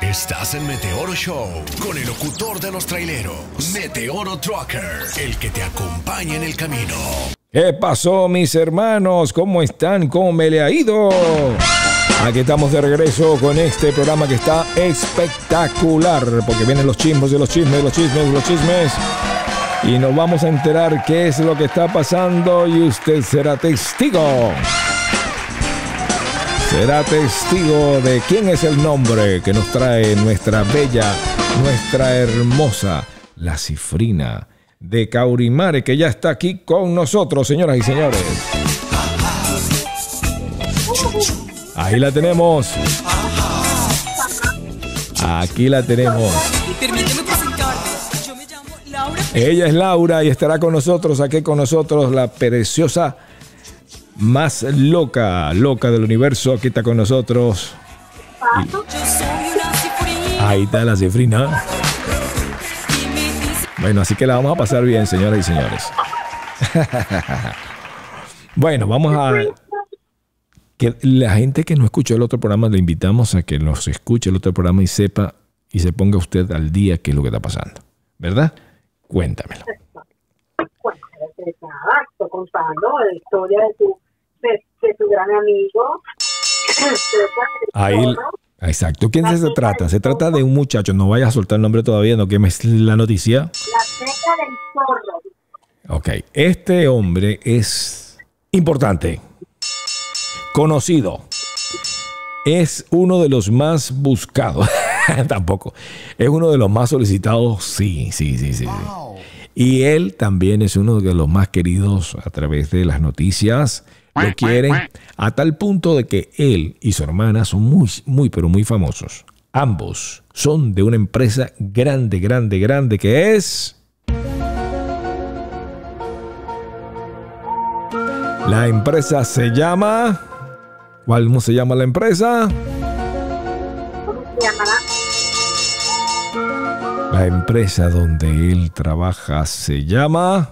Estás en Meteoro Show con el locutor de los traileros, Meteoro Trucker, el que te acompaña en el camino. ¿Qué pasó, mis hermanos? ¿Cómo están? ¿Cómo me le ha ido? Aquí estamos de regreso con este programa que está espectacular, porque vienen los chismos de los chismes, los chismes, los chismes. Y nos vamos a enterar qué es lo que está pasando y usted será testigo. Será testigo de quién es el nombre que nos trae nuestra bella, nuestra hermosa, la cifrina de Caurimare, que ya está aquí con nosotros, señoras y señores. Ahí la tenemos. Aquí la tenemos. Permíteme presentarme. Yo me llamo Laura. Ella es Laura y estará con nosotros, aquí con nosotros, la preciosa más loca, loca del universo. Aquí está con nosotros. Cifrina. Ahí está la cifrina. Y Bueno, así que la vamos a pasar bien, señoras y señores. bueno, vamos a... Que la gente que no escuchó el otro programa, le invitamos a que nos escuche el otro programa y sepa y se ponga usted al día qué es lo que está pasando. ¿Verdad? Cuéntamelo. Bueno, pues contando la historia de tu, de, de tu gran amigo. Ahí, exacto. ¿Quién se trata? Se trata de un muchacho, no vayas a soltar el nombre todavía, no quemes la noticia. La teca del zorro. Ok, este hombre es importante, conocido, es uno de los más buscados, tampoco, es uno de los más solicitados, sí, sí, sí, sí. sí. Y él también es uno de los más queridos a través de las noticias. Lo quieren a tal punto de que él y su hermana son muy, muy, pero muy famosos. Ambos son de una empresa grande, grande, grande que es... La empresa se llama... ¿Cómo se llama la empresa? ¿Cómo se llamará? La empresa donde él trabaja se llama...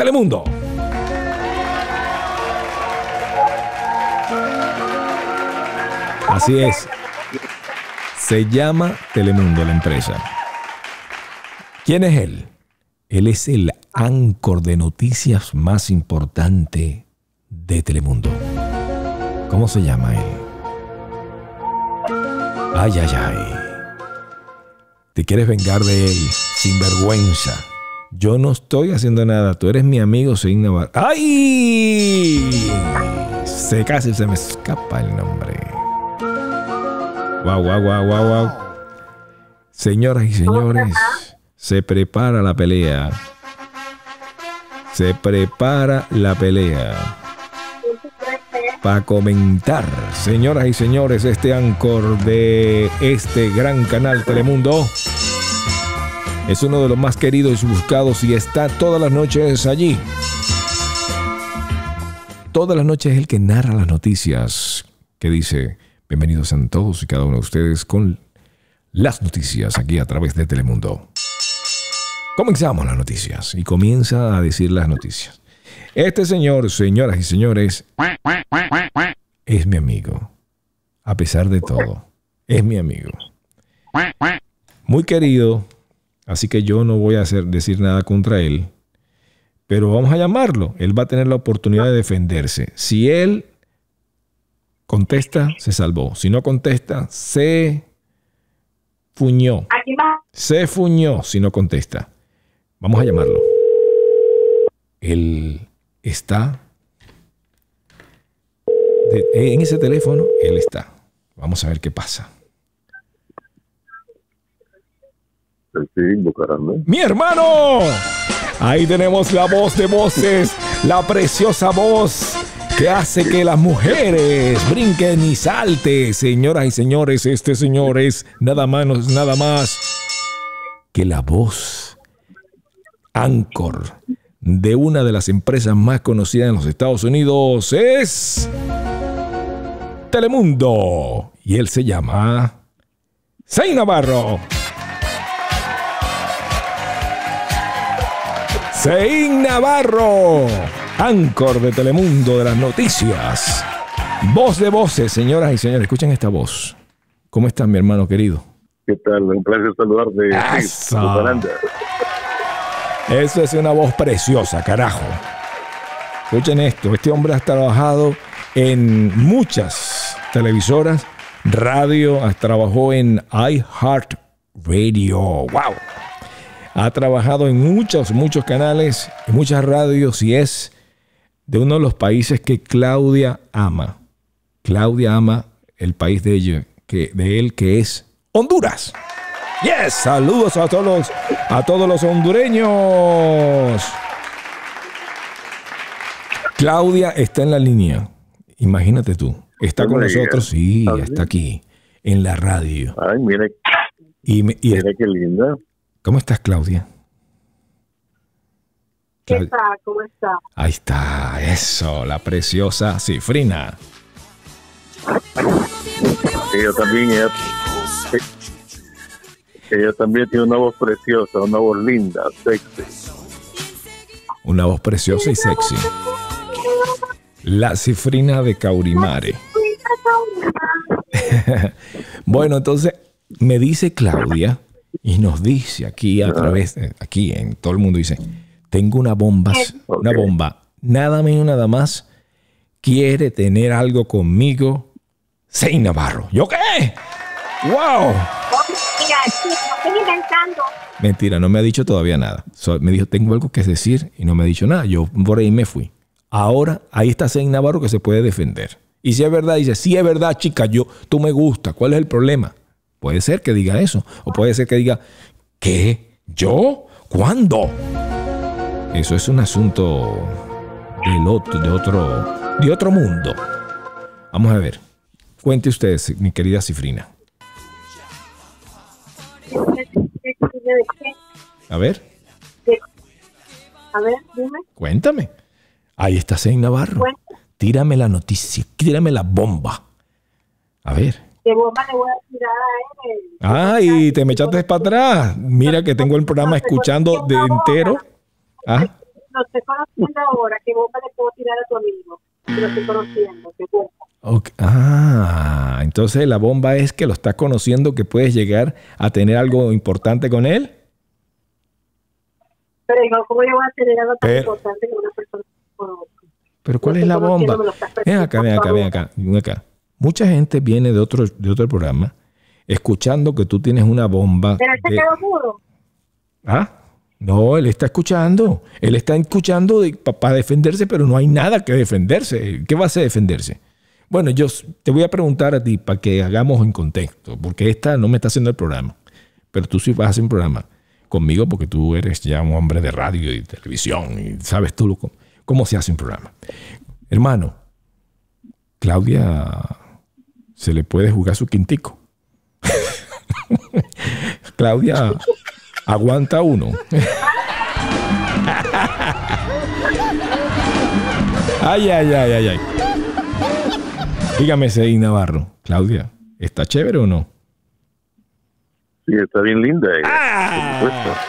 Telemundo. Así es. Se llama Telemundo la empresa. ¿Quién es él? Él es el áncor de noticias más importante de Telemundo. ¿Cómo se llama él? Ay, ay, ay. Te quieres vengar de él, sin vergüenza. Yo no estoy haciendo nada. Tú eres mi amigo, soy Navarro. ¡Ay! Se casi se me escapa el nombre. Guau, guau, guau, guau, guau. Señoras y señores, se prepara la pelea. Se prepara la pelea para comentar, señoras y señores, este ancor de este gran canal Telemundo. Es uno de los más queridos y buscados y está todas las noches allí. Todas las noches es el que narra las noticias, que dice, bienvenidos a todos y cada uno de ustedes con las noticias aquí a través de Telemundo. Comenzamos las noticias y comienza a decir las noticias. Este señor, señoras y señores, es mi amigo. A pesar de todo, es mi amigo. Muy querido, así que yo no voy a hacer, decir nada contra él. Pero vamos a llamarlo. Él va a tener la oportunidad de defenderse. Si él contesta, se salvó. Si no contesta, se fuñó. Aquí va. Se fuñó si no contesta. Vamos a llamarlo. Él está en ese teléfono. Él está. Vamos a ver qué pasa. ¡Mi hermano! Ahí tenemos la voz de voces, la preciosa voz que hace que las mujeres brinquen y salten. Señoras y señores, este señor es nada más, nada más que la voz Anchor de una de las empresas más conocidas en los Estados Unidos es Telemundo. Y él se llama Zay Navarro. Sein Navarro, Anchor de Telemundo de las noticias. Voz de voces, señoras y señores, escuchen esta voz. ¿Cómo estás, mi hermano querido? ¿Qué tal? Un placer saludarte. Eso. Eso es una voz preciosa, carajo. Escuchen esto, este hombre ha trabajado en muchas televisoras, radio, trabajó en iHeart Radio. ¡Wow! Ha trabajado en muchos, muchos canales, en muchas radios y es de uno de los países que Claudia ama. Claudia ama el país de ella, que, de él que es Honduras. Yes, saludos a todos los, a todos los hondureños. Claudia está en la línea. Imagínate tú. Está con nosotros, sí, ¿Ah, está aquí en la radio. Ay, Y, y- mira qué linda. ¿Cómo estás, Claudia? ¿Qué Clau- tal? ¿Cómo está? Ahí está, eso, la preciosa Cifrina. Ella también, ella, ella también tiene una voz preciosa, una voz linda, sexy. Una voz preciosa y sexy. La Cifrina de Caurimare. Bueno, entonces me dice Claudia y nos dice aquí a través, aquí en todo el mundo dice, tengo una bomba, una bomba, nada menos nada más, quiere tener algo conmigo, Sei Navarro. ¿Yo qué? ¡Wow! Mira, sí, no estoy inventando. Mentira, no me ha dicho todavía nada. So- me dijo, tengo algo que decir y no me ha dicho nada. Yo por ahí me fui. Ahora, ahí está Sei Navarro que se puede defender. Y si es verdad, dice, sí es verdad, chica, yo, tú me gusta. ¿Cuál es el problema? Puede ser que diga eso. O puede ser que diga, ¿qué? ¿Yo? ¿Cuándo? Eso es un asunto del otro, de otro, de otro mundo. Vamos a ver. Cuente usted, mi querida Cifrina. A ver, A ver, dime. cuéntame. Ahí está Sei Navarro. Tírame la noticia, tírame la bomba. A ver. ¿Qué bomba le voy a tirar a él? Ay, te me echaste para atrás. Mira que tengo el programa escuchando de entero. Ah, Lo estoy conociendo ahora. ¿Qué bomba le puedo tirar a tu amigo? Lo estoy conociendo. ¿Qué bomba? ok. Ah, entonces la bomba es que lo estás conociendo, que puedes llegar a tener algo importante con él. Pero digo, ¿cómo yo voy a tener algo tan Pero- importante que una persona que? Pero ¿cuál es la bomba? Ven acá, ven acá, ven acá, ven acá. Mucha gente viene de otro, de otro programa escuchando que tú tienes una bomba. Pero él se de- quedó mudo. ¿Ah? No, él está escuchando. Él está escuchando para defenderse, pero no hay nada que defenderse. ¿Qué va a hacer defenderse? Bueno, yo te voy a preguntar a ti para que hagamos en contexto, porque esta no me está haciendo el programa, pero tú sí vas a hacer un programa conmigo porque tú eres ya un hombre de radio y televisión y sabes tú lo, cómo se hace un programa. Hermano, Claudia se le puede jugar su quintico. Claudia aguanta uno. ay, ay, ay, ay, ay. Dígame, Sei Navarro. Claudia, ¿está chévere o no? Sí, está bien linda ella, Ah. por supuesto.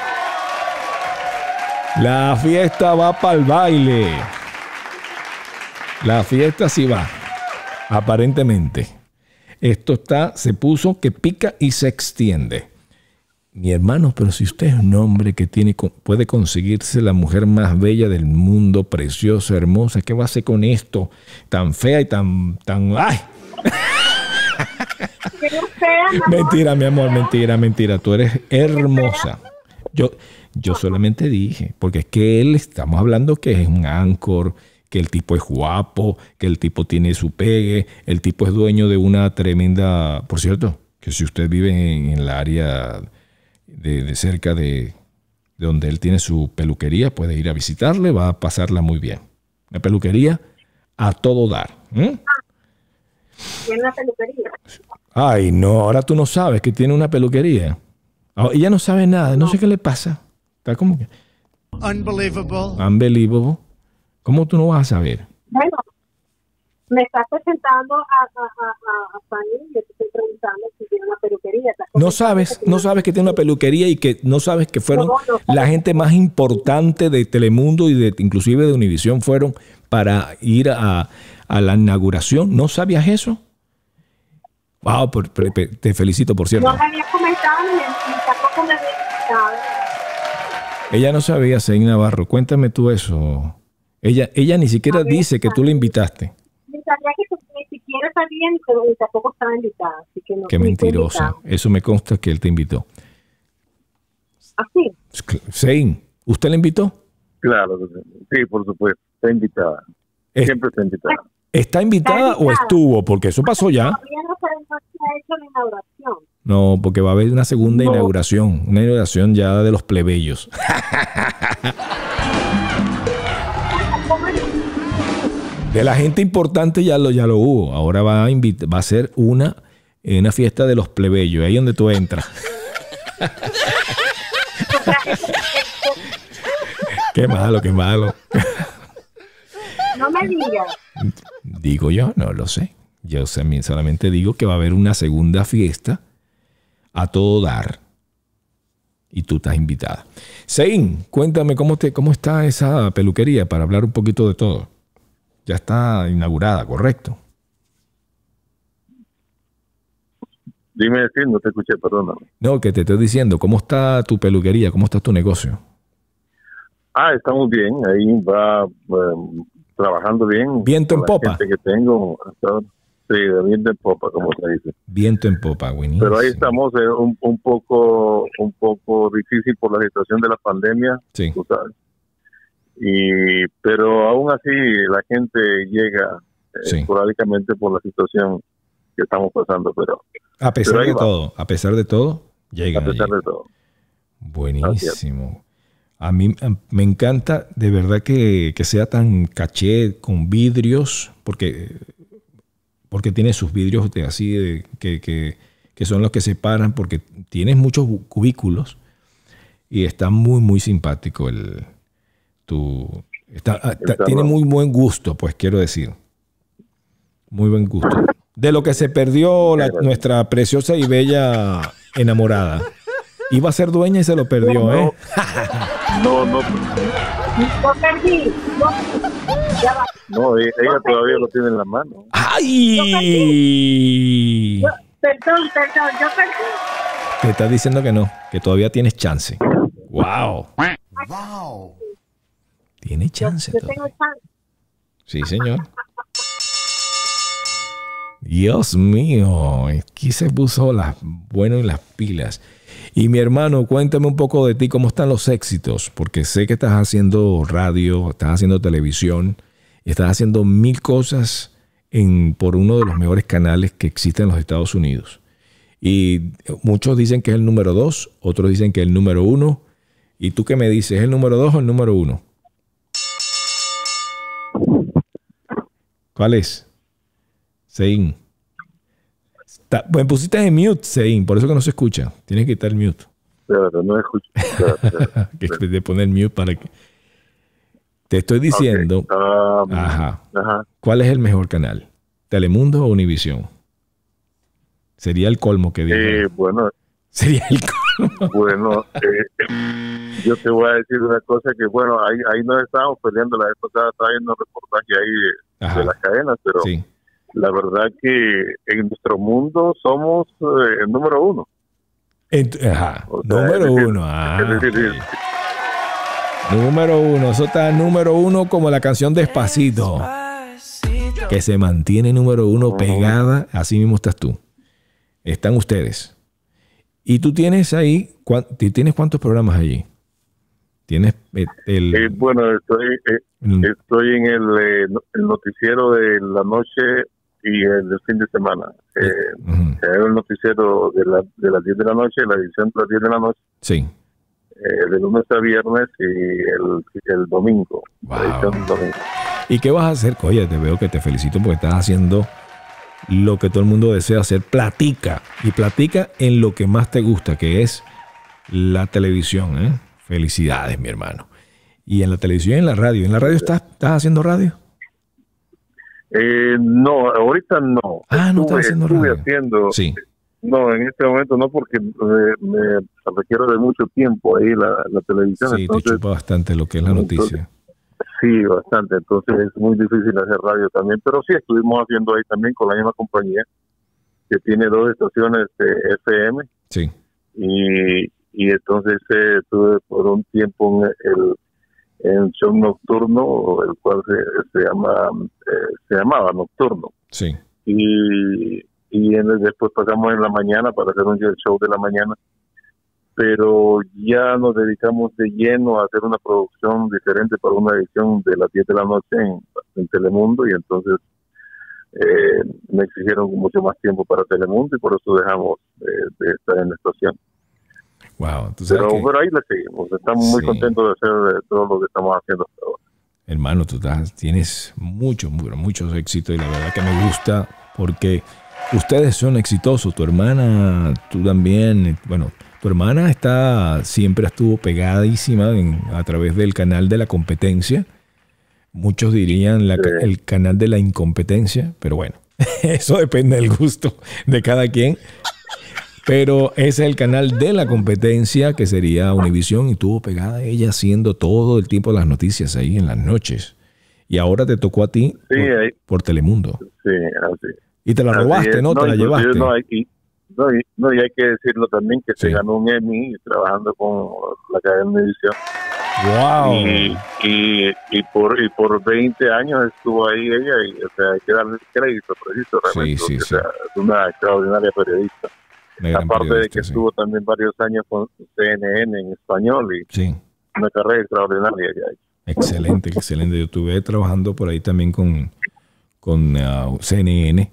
La fiesta va para el baile. La fiesta sí va. Aparentemente. Esto está, se puso que pica y se extiende. Mi hermano, pero si usted es un hombre que tiene, puede conseguirse la mujer más bella del mundo, preciosa, hermosa, ¿qué va a hacer con esto? Tan fea y tan, tan, ay. Mentira, mi amor, mentira, mentira. Tú eres hermosa. Yo, yo solamente dije, porque es que él, estamos hablando que es un anchor, que el tipo es guapo, que el tipo tiene su pegue, el tipo es dueño de una tremenda, por cierto, que si usted vive en, en la área de, de cerca de, de donde él tiene su peluquería, puede ir a visitarle, va a pasarla muy bien. Una peluquería a todo dar. Tiene una peluquería. Ay, no, ahora tú no sabes que tiene una peluquería. Ah, ella no sabe nada, no sé qué le pasa. Está como que Unbelievable. unbelievable. ¿Cómo tú no vas a saber? Bueno, me estás presentando a, a, a, a, Fanny y yo te estoy preguntando si tiene una peluquería. No sabes, no sabes que tiene una peluquería y que no sabes que fueron No, no. la gente más importante de Telemundo y de inclusive de Univisión fueron para ir a, a la inauguración. ¿No sabías eso? Wow, por- por- por- te felicito, por cierto. No me había comentado ni, ni tampoco me había invitado. Ella no sabía, Sein Navarro. Cuéntame tú eso. Ella, ella ni siquiera dice que tú la invitaste. Ni sabía que tú- ni siquiera sabía ni que ni tampoco estaba invitada. Así que no Qué mentirosa. Eso me consta que él te invitó. Así. Sein, ¿usted la invitó? Claro, sí, por supuesto. Está invitada. Es- Siempre está invitada. ¿Está invitada o invitada. estuvo? Porque eso pasó ya. No porque va a haber una segunda No. inauguración. Una inauguración ya de los plebeyos. De la gente importante ya lo, ya lo hubo. Ahora va a, va a ser una, una fiesta de los plebeyos. Ahí donde tú entras. qué malo, qué malo. No me digas. Digo yo, no lo sé. Yo solamente digo que va a haber una segunda fiesta a todo dar. Y tú estás invitada. Sein, cuéntame cómo, te, cómo está esa peluquería para hablar un poquito de todo. Ya está inaugurada, ¿correcto? Dime decir, no te escuché, perdóname. No, que te estoy diciendo, ¿cómo está tu peluquería? ¿Cómo está tu negocio? Ah, estamos bien. Ahí va eh, trabajando bien. Viento en popa. gente que tengo. hasta ahora. Sí, viento en popa, como se dice. Viento en popa, Winnie. Pero ahí estamos eh, un, un poco un poco difícil por la situación de la pandemia, Sí. tú sabes. Y pero aún así la gente llega eh, Sí. esporádicamente por la situación que estamos pasando, pero A pesar pero de va. todo, a pesar de todo, a llegan. pesar de todo. Buenísimo. A mí a- me encanta de verdad que, que sea tan caché con vidrios, porque, porque tiene sus vidrios de así de, que, que- que son los que separan, porque tienes muchos cubículos y está muy, muy simpático el tu. está- ah, está- tiene muy buen gusto, pues quiero decir. Muy buen gusto. De lo que se perdió la- nuestra preciosa y bella enamorada. Iba a ser dueña y se lo perdió, ¿eh? No, no, Yo perdí. Ya va. No, e- ella todavía lo tiene en la mano. ¡Ay! Yo- perdón, perdón. Yo perdí. Te estás diciendo que no, que todavía tienes chance. ¡Wow! Wow. Tiene chance Yo todavía. tengo chance. Sí, señor. Dios mío, aquí se puso las bueno en las pilas. Y mi hermano, cuéntame un poco de ti, cómo están los éxitos, porque sé que estás haciendo radio, estás haciendo televisión, y estás haciendo mil cosas en, por uno de los mejores canales que existen en los Estados Unidos. Y muchos dicen que es el número dos, otros dicen que es el número uno. ¿Y tú qué me dices? ¿Es el número dos o el número uno? ¿Cuál es? Sein. Está- me pusiste en mute, Sein, por eso que no se escucha. Tienes que quitar el mute. Pero no escucho. Espérate, Que es de poner mute para que. Te estoy diciendo, um, Ajá. ajá. ¿cuál es el mejor canal? ¿Telemundo o Univisión? Sería el colmo que digo. Eh, bueno, Sería el colmo. Bueno, eh, yo te voy a decir una cosa que, bueno, ahí, ahí nos estábamos peleando la vez pasada, estaba viendo reportaje ahí de, Ajá. de las cadenas, pero Sí. la verdad que en nuestro mundo somos eh, el número uno. Ent- ajá. O sea, Número es decir, uno. Ah, es decir, Número uno. Eso está número uno como la canción Despacito. Que se mantiene número uno pegada. Así mismo estás tú. Están ustedes. Y tú tienes ahí, cuán- ¿tú ¿tienes cuántos programas allí? Tienes eh, el... eh, bueno, estoy, eh, Mm. estoy en el, eh, el noticiero de la noche y el del fin de semana. Eh, Ujú. es el noticiero de, la, de las 10 de la noche, la edición de las 10 de la noche. Sí. Eh, de lunes a viernes y el, el domingo. Wow. ¿Y qué vas a hacer? Oye, te veo que te felicito porque estás haciendo lo que todo el mundo desea hacer. Platica. Y platica en lo que más te gusta, que es la televisión. ¿eh? Felicidades, mi hermano. Y en la televisión y en la radio. ¿En la radio estás, estás haciendo radio? Eh, no, ahorita no. Ah, no estuve, estás haciendo estuve radio. haciendo. Sí. No, en este momento no, porque eh, me requiero de mucho tiempo ahí la, la televisión. Sí, te entonces, chupa bastante lo que es la noticia. Sí, bastante. Entonces es muy difícil hacer radio también. Pero sí, estuvimos haciendo ahí también con la misma compañía que tiene dos estaciones de FM. Sí. Y, y entonces eh, estuve por un tiempo en el en show nocturno, el cual se, se llama eh, se llamaba Nocturno. Sí. Y, y en- después pasamos en la mañana para hacer un show de la mañana. Pero ya nos dedicamos de lleno a hacer una producción diferente para una edición de las 10 de la noche en, en Telemundo y entonces eh, me exigieron mucho más tiempo para Telemundo y por eso dejamos eh, de estar en la estación. Wow. Pero, que, pero ahí le seguimos, estamos muy Sí. contentos de hacer eh, todo lo que estamos haciendo hasta ahora. hermano, tú estás- tienes muchos, mu- muchos éxitos y la verdad que me gusta porque ustedes son exitosos. Tu hermana, tú también, bueno, tu hermana está, siempre estuvo pegadísima en- a través del canal de la competencia. Muchos dirían la el canal de la incompetencia, pero bueno, eso depende del gusto de cada quien. Pero ese es el canal de la competencia que sería Univisión y tuvo pegada ella haciendo todo el tiempo las noticias ahí en las noches. Y ahora te tocó a ti Sí, por, por Telemundo. Sí, así. Y te la Así robaste, es. ¿no? Te la llevaste. No, y, no, y, no, y hay que decirlo también que Sí. se ganó un Emmy trabajando con la cadena de edición. ¡Wow! Y, y, y, por, y por 20 años estuvo ahí ella y o sea, hay que darle crédito preciso realmente. Sí, sí, o sea, es una extraordinaria periodista. Una Aparte de que estuvo también varios años con CNN en español y una carrera extraordinaria que hay. excelente, excelente. Yo estuve trabajando por ahí también con, con ah, CNN.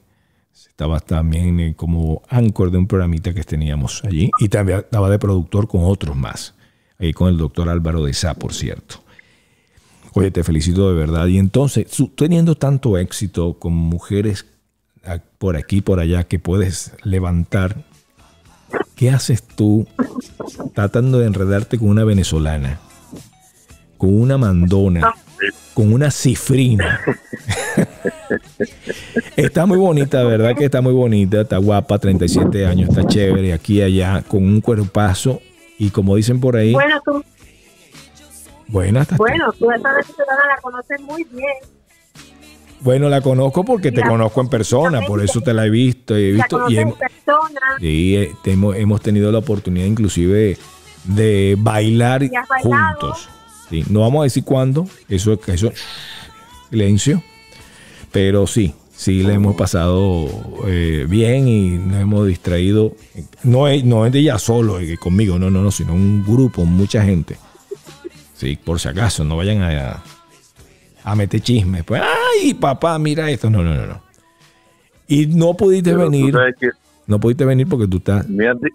Estaba también eh, como anchor de un programita que teníamos allí. Y también estaba de productor con otros más. Ahí con el doctor Álvaro de Sá, por cierto. Oye, te felicito de verdad. Y entonces, teniendo tanto éxito con mujeres por aquí, por allá, que puedes levantar, ¿qué haces tú tratando de enredarte con una venezolana? Con una mandona, con una cifrina. está muy bonita, ¿verdad? Que está muy bonita, está guapa, 37 años, está chévere, aquí y allá, con un cuerpazo. Y como dicen por ahí, Bueno, tú, buena, bueno, tú esa venezolana la conoces muy bien. Bueno, la conozco porque te conozco en persona, por eso te la he visto. He visto y en persona. sí, eh, te hemos, hemos tenido la oportunidad inclusive de bailar juntos. Sí, no vamos a decir cuándo, eso, eso, silencio, pero sí, sí le hemos pasado eh, bien y nos hemos distraído. No es, no es de ella solo, eh, conmigo, no, no, no, sino un grupo, mucha gente. Sí, por si acaso, no vayan a, a meter chismes. Pues, ay, papá, mira esto. No, no, no, no. Y no pudiste Pero tú venir, sabes que no pudiste venir porque tú estás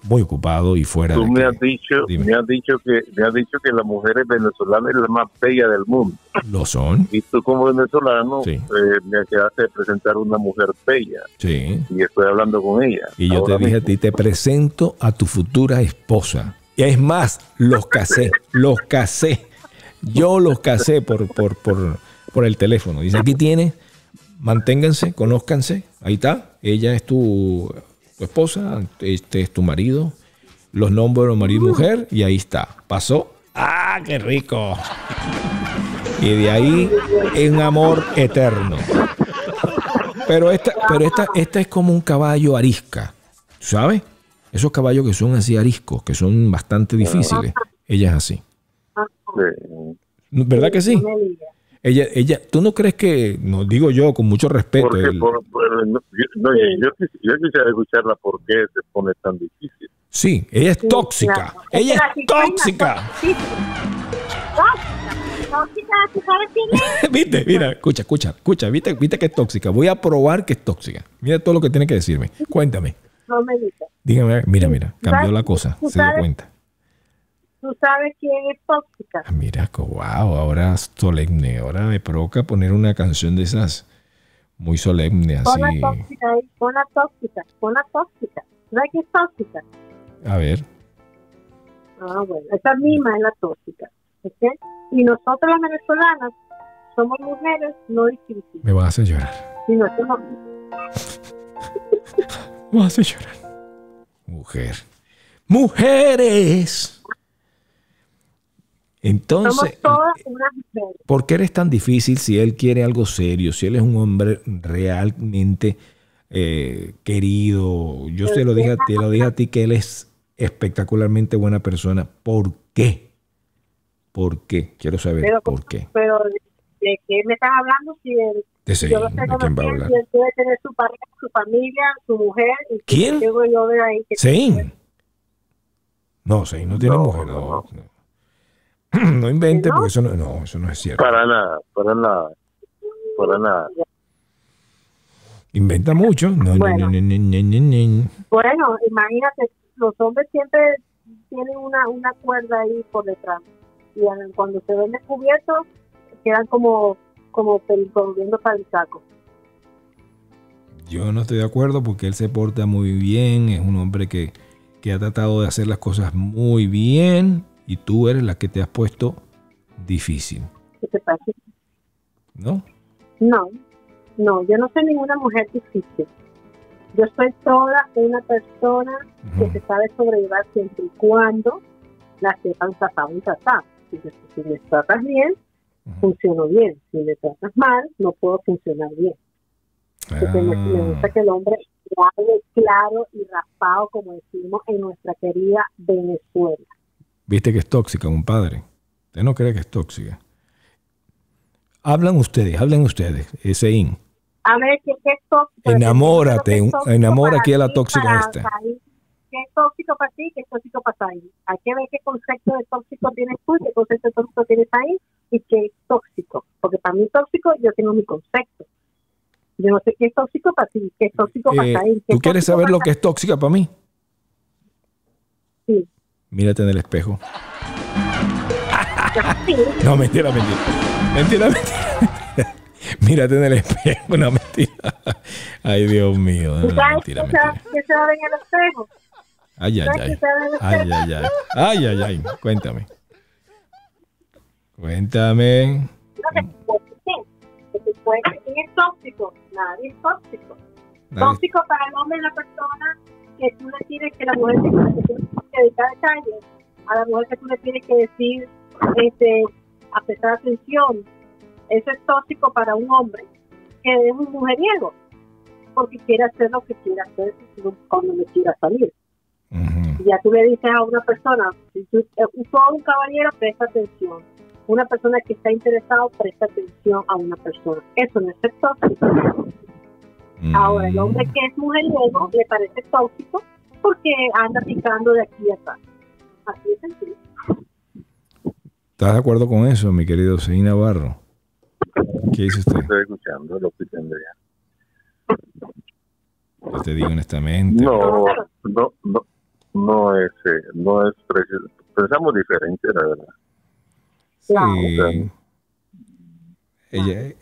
muy ocupado y fuera tú de me has dicho, Dime. me has dicho que me has dicho que la mujer venezolana es la más bella del mundo. lo son. Y tú como venezolano Sí. eh, me acabaste de presentar una mujer bella Sí. y estoy hablando con ella. Y yo te dije a ti, te presento a tu futura esposa. Y es más, los casé, los casé. Yo los casé por, por, por, por el teléfono. Dice, aquí tiene, manténganse, conózcanse. Ahí está. Ella es tu, tu esposa, este es tu marido. Los nombres marido y mujer y ahí está. Pasó. ¡Ah, qué rico! Y de ahí un amor eterno. Pero esta, pero esta, esta es como un caballo arisca, ¿sabes? Esos caballos que son así ariscos, que son bastante difíciles. Ella es así. Sí. ¿Verdad que sí? Ella, ella, ¿tú no crees que, no digo yo con mucho respeto, Porque el- por- por- no, yo, no, yo, quis- yo quisiera escucharla por qué se pone tan difícil. sí, ella es Sí, tóxica, claro. ella la es cigüeña tóxica. tóxica. Tóxica, ¿tú sabes quién es? ¿Viste? Mira, escucha, escucha, escucha, ¿viste, viste que es tóxica. Voy a probar que es tóxica. Mira todo lo que tiene que decirme. Cuéntame. No me digas. Dígame, mira, mira, cambió la cosa, ¿Tú se dio cuenta. ¿Tú sabes quién es tóxica? Ah, mira, wow, ahora solemne. Ahora me provoca poner una canción de esas muy solemne, Pon la así. tóxica la tóxica, la tóxica. ¿Sabes qué es tóxica? A ver, Ah, bueno, esa misma es la tóxica. ¿ok? Y nosotros las venezolanas somos mujeres no distintivas, me vas a hacer llorar. sino somos Me vas a hacer llorar. Mujer. Mujeres. Entonces. ¿por qué eres tan difícil si él quiere algo serio? Si él es un hombre realmente eh, querido. Yo te lo dije a ti, lo dije a ti que él es espectacularmente buena persona. ¿Por qué? ¿Por qué? Quiero saber Pero, por qué. pero ¿de qué me estás hablando? Si él, De yo lo ¿de sé quién va a conocer, hablar? si él debe tener su pareja, su familia, su mujer. Y ¿Quién? yo ahí que. No, Sein no tiene No, mujer. no, No, no. Invente, ¿No? porque eso no, no, eso no es cierto. Para nada, para nada, para nada. Inventa mucho. No, no, Bueno. no, no, no, no, no. Bueno, imagínate, los hombres siempre tienen una, una cuerda ahí por detrás. Y cuando se ven descubiertos, quedan como, como perico, viendo para el saco. Yo no estoy de acuerdo porque él se porta muy bien, es un hombre que, que ha tratado de hacer las cosas muy bien y tú eres la que te has puesto difícil, ¿Qué te pasa? ¿no? No, no, yo no soy ninguna mujer difícil. Yo soy toda una persona que Ujú. se sabe sobrellevar siempre y cuando la sepan tratar y tratar. Si, me- si me tratas bien, Ujú. funciono bien. Si me tratas mal, no puedo funcionar bien. Porque me, me Ah, gusta que el hombre hable claro y raspado, como decimos en nuestra querida Venezuela. Viste que es tóxica, compadre. Usted no cree que es tóxica. Hablan ustedes, hablen ustedes, ese in. A ver, ¿qué, qué es tóxico? Enamórate, ¿Qué es tóxico enamora aquí a la tóxica esta. ¿Qué es tóxico para ti? ¿Qué es tóxico para Said? Hay que ver qué concepto de tóxico tienes tú, qué concepto de tóxico tienes ahí y qué es tóxico. Porque para mí tóxico yo tengo mi concepto. Yo no sé qué es tóxico para ti, qué es tóxico para Eh, Said. ¿Tú quieres saber lo que es tóxica para mí? Sí. Mírate en el espejo. No, mentira, mentira. Mentira, mentira. Mírate en el espejo, no mentira. Ay, Dios mío. no, no, ¿Sabes mentira, qué se, mentira. qué se ve en el espejo? Ay, ay, ¿Sabes ay. se Ay, ay, ay. Ay, ay, ay. Cuéntame. Cuéntame. Ser quién es tóxico, nadie es tóxico. Tóxico para el hombre es la persona que tú le tienes que la mujer que dedicar detalles, a la mujer que tú le tienes que decir, este, a prestar atención. Eso es tóxico para un hombre que es un mujeriego, porque quiere hacer lo que quiere hacer cuando le quiera salir. Y ya tú le dices a una persona, si tú, eh, todo un caballero presta atención. Una persona que está interesado presta atención a una persona. Eso no es tóxico. Ahora, el hombre que es mujeriego le parece tóxico porque anda picando de aquí a acá. Así es sencillo. ¿Estás de acuerdo con eso, mi querido Seí Navarro? ¿Qué dice usted? Estoy escuchando lo que tendría. Yo te digo honestamente. No, no, no, no es, eh, no es preciso. Pensamos diferente, la verdad. Sí. Ella,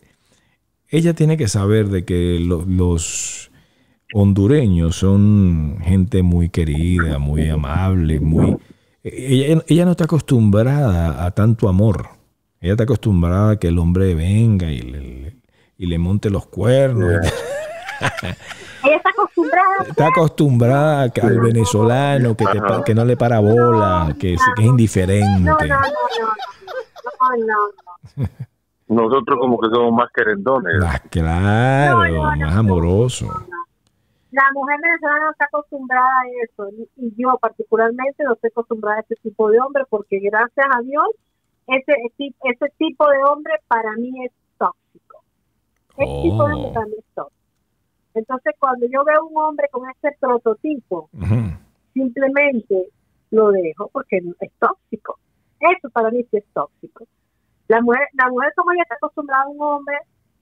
ella tiene que saber de que lo- los hondureños son gente muy querida, muy amable, muy... Ella, ella no está acostumbrada a tanto amor. Ella está acostumbrada a que el hombre venga y le, y le monte los cuernos. Ella está acostumbrada. Está acostumbrada al venezolano que, te que no le para bola, que es, que es indiferente. No, no, no, no. No, no, no. Nosotros como que somos más querendones. Ah, claro, No, no, no, más no. La mujer venezolana no está acostumbrada a eso. Y yo particularmente no estoy acostumbrada a ese tipo de hombre porque gracias a Dios ese, ese, ese tipo de hombre para mí es tóxico. Ese tipo de hombre Oh. para mí es tóxico. Entonces cuando yo veo un hombre con ese prototipo, simplemente lo dejo porque es tóxico. Eso para mí sí es tóxico. La mujer, la mujer como ya está acostumbrada a un hombre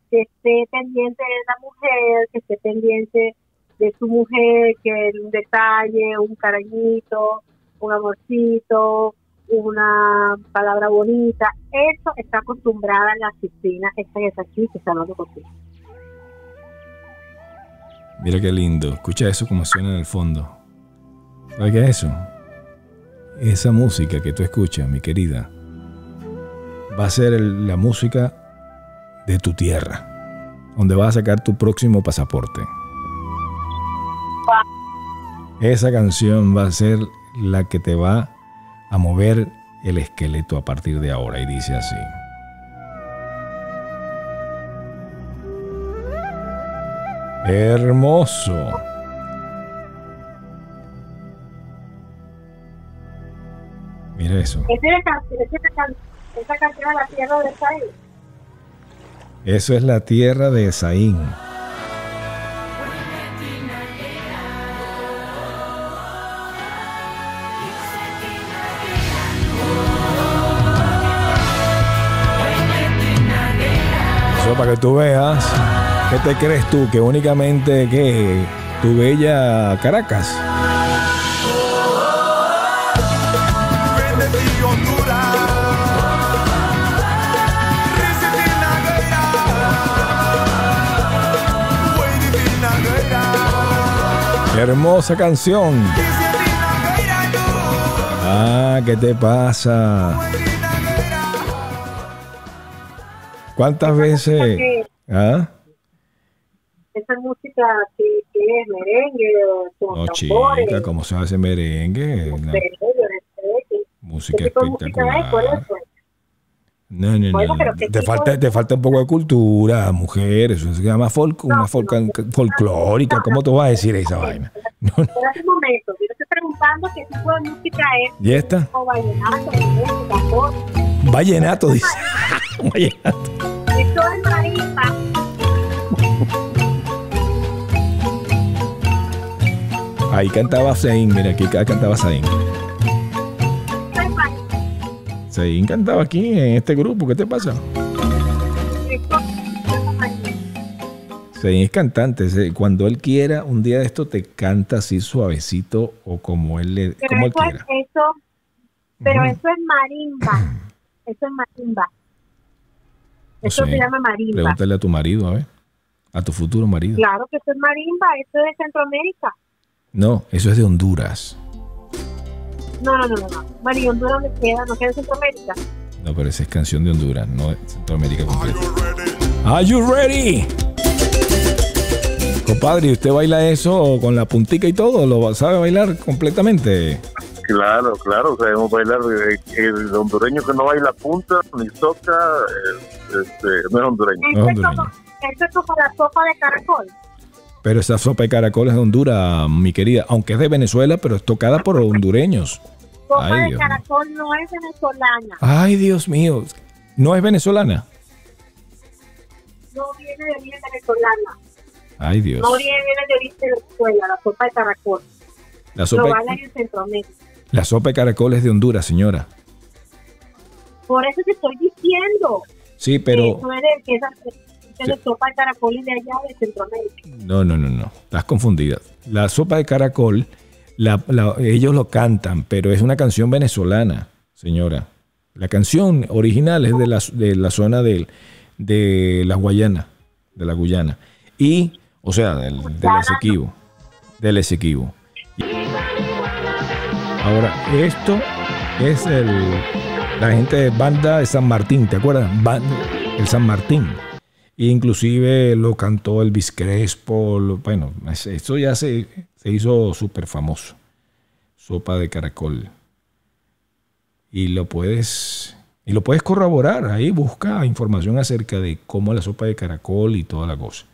que esté pendiente de la mujer, que esté pendiente de su mujer, que un detalle, un cariñito, un amorcito, una palabra bonita, eso está acostumbrada en la oficina, que está aquí, que está hablando contigo. Mira qué lindo. Escucha eso como suena en el fondo. ¿Sabes qué es eso? Esa música que tú escuchas, mi querida, va a ser el- la música de tu tierra, donde vas a sacar tu próximo pasaporte. Esa canción va a ser la que te va a mover el esqueleto a partir de ahora y dice así. Hermoso. Mira eso. Esa es la can- esa es la canción tierra de Saí. Eso es la tierra de Esaín. Que tú veas. ¿Qué te crees tú? Que únicamente que tu bella Caracas. Hermosa canción. Ah, ¿qué te pasa? ¿Cuántas veces? Que ¿Ah? esa música que, que es merengue o con No, tambores, chica, ¿cómo se hace merengue? Merengue. música espectacular. No, no, no, Bueno, no. pero ¿qué Te falta, te falta un poco de cultura, mujer. Eso se llama folk, una folk, folclórica. ¿Cómo tú vas a decir esa vaina? No, no. Un momento, yo estoy preguntando qué tipo de música es. ¿Y esta? O. Vallenato, dice. Vallenato. Esto es marimba. Ahí cantaba Zayn, mira, aquí cantaba Zayn. Zayn cantaba aquí en este grupo, ¿qué te pasa? Zayn es cantante, cuando él quiera, un día de esto te canta así suavecito o como él, le, Pero como él eso es, quiera. eso, pero eso es marimba. Eso es marimba. Eso sé, se llama marimba. Pregúntale a tu marido, a ver. A tu futuro marido. Claro que eso es marimba, eso es de Centroamérica. No, eso es de Honduras. No, no, no, no. no. Bueno, ¿y Honduras dónde queda? ¿No queda en Centroamérica? No, pero esa es canción de Honduras, no de Centroamérica completa. Are you ready? Compadre, ¿y usted baila eso con la puntica y todo? ¿Lo sabe bailar completamente? Claro, claro, sabemos bailar. eh, El hondureño que no baila punta ni toca, eh, este, no es hondureño. No Eso es hondureño. como la sopa de caracol. Pero esa sopa de caracol es de Honduras, mi querida. Aunque es de Venezuela, pero es tocada por hondureños. Sopa Ay, de Dios mío. caracol no es venezolana. Ay, Dios mío. ¿No es venezolana? No viene de origen venezolana. Ay, Dios. No viene de origen de Venezuela, la sopa de caracol. La Lo sopa, bailan en Centroamérica. La sopa de caracol es de Honduras, señora. Por eso te estoy diciendo. Sí, pero... De, que esa, sopa de de allá de Centroamérica. No, no, no, no. Estás confundida. La sopa de caracol, la- la- ellos lo cantan, pero es una canción venezolana, señora. La canción original es de la, de la zona del- de la Guayana, de la Guyana. Y, o sea, del, del Esequibo. Del Esequibo. Ahora, esto es el, la gente de banda de San Martín, ¿te acuerdas? Ban- el San Martín. E inclusive lo cantó Elvis Crespo. bueno, es- esto ya se, se hizo súper famoso. Sopa de caracol. Y lo puedes y lo puedes corroborar. Ahí busca información acerca de cómo la sopa de caracol y toda la cosa.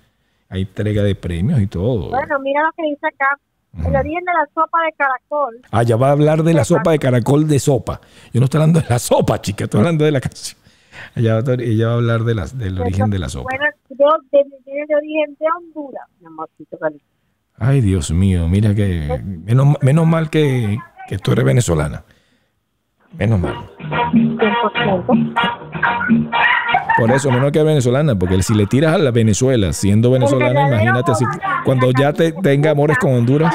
Hay entrega de premios y todo. Bueno, mira lo que dice acá. El origen de la sopa de caracol Ah, ya va a hablar de la sopa de caracol de sopa. Yo no estoy hablando de la sopa, chica, estoy hablando de la canción. Ella, va a- ella va a hablar de las- del origen de la sopa. Bueno, yo de, viene de origen de Honduras, mi amorcito cariño. Ay, Dios mío, mira que. Menos, menos mal que, que tú eres venezolana. Menos mal. 100%. Por eso, menos que venezolana, porque si le tiras a la Venezuela siendo venezolana, imagínate si cuando ya te tenga amores con Honduras.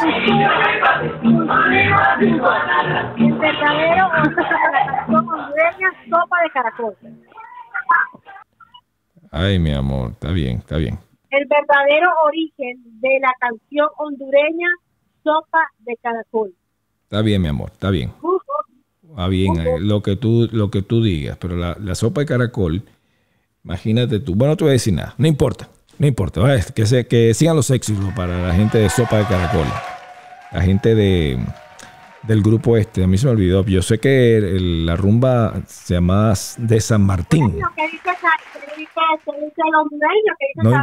Sopa de caracol. Ay, mi amor, está bien, está bien. El verdadero origen de la canción hondureña sopa de caracol. Está bien, mi amor, está bien. Está bien, eh, lo que tú, lo que tú digas, pero la, la sopa de caracol, imagínate tú. Bueno, no te voy a decir nada, no importa, no importa. Que, se, que sigan los éxitos para la gente de sopa de caracol. La gente de, del grupo este. A mí se me olvidó. Yo sé que el- la rumba se llama de San Martín. No.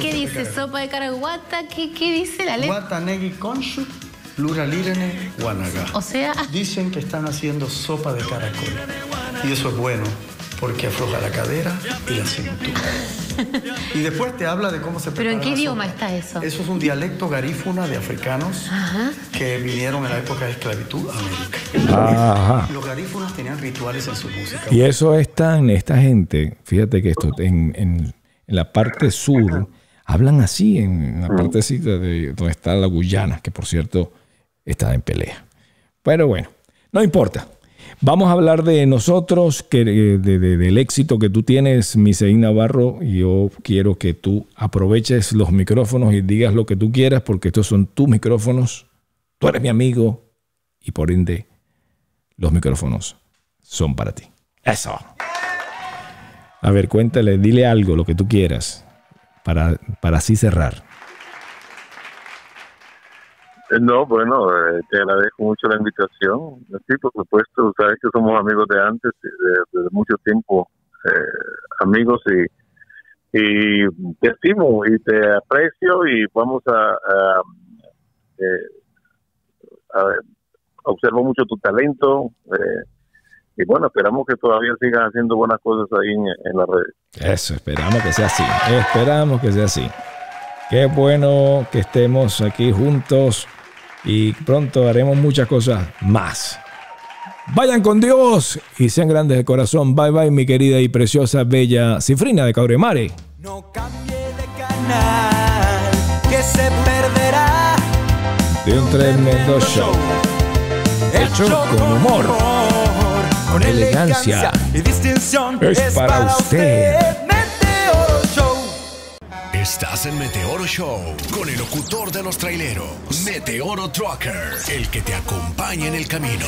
¿Qué dice? ¿Sopa de caraguata? ¿Qué, qué dice la letra? Guatanegui Guanaga. O sea, Dicen que están haciendo sopa de caracol. Y eso es bueno, porque afloja la cadera y la cintura. Y después te habla de cómo se ¿pero en prepara qué idioma sopa. está eso? Eso es un dialecto garífuna de africanos Ajá. que vinieron en la época de esclavitud a América. Ajá. Los garífunas tenían rituales en su música. Y eso es tan, esta gente, fíjate que esto, en, en- en la parte sur, hablan así, en la partecita de donde está la Guyana, que por cierto está en pelea. Pero bueno, no importa. Vamos a hablar de nosotros, que, eh, de- de- del éxito que tú tienes, Miseín Navarro. Yo quiero que tú aproveches los micrófonos y digas lo que tú quieras, porque estos son tus micrófonos. Tú eres mi amigo y por ende los micrófonos son para ti. Eso. A ver, cuéntale, dile algo, lo que tú quieras, para, para así cerrar. Eh, No, bueno, eh, te agradezco mucho la invitación. Sí, por supuesto, sabes que somos amigos de antes, de, de mucho tiempo, eh, amigos, y, y te estimo y te aprecio y vamos a... a, eh, a- observo mucho tu talento eh, y bueno, esperamos que todavía sigas haciendo buenas cosas ahí en las redes. Eso, esperamos que sea así. Esperamos que sea así. Qué bueno que estemos aquí juntos y pronto haremos muchas cosas más. Vayan con Dios y sean grandes de corazón. Bye bye, mi querida y preciosa, bella Cifrina de Cabremare. No cambie de canal, que se perderá. De un tremendo show. Hecho con humor, con elegancia. y distinción. Es para usted. Estás en Meteoro Show con el locutor de los traileros, Meteoro Trucker, el que te acompaña en el camino.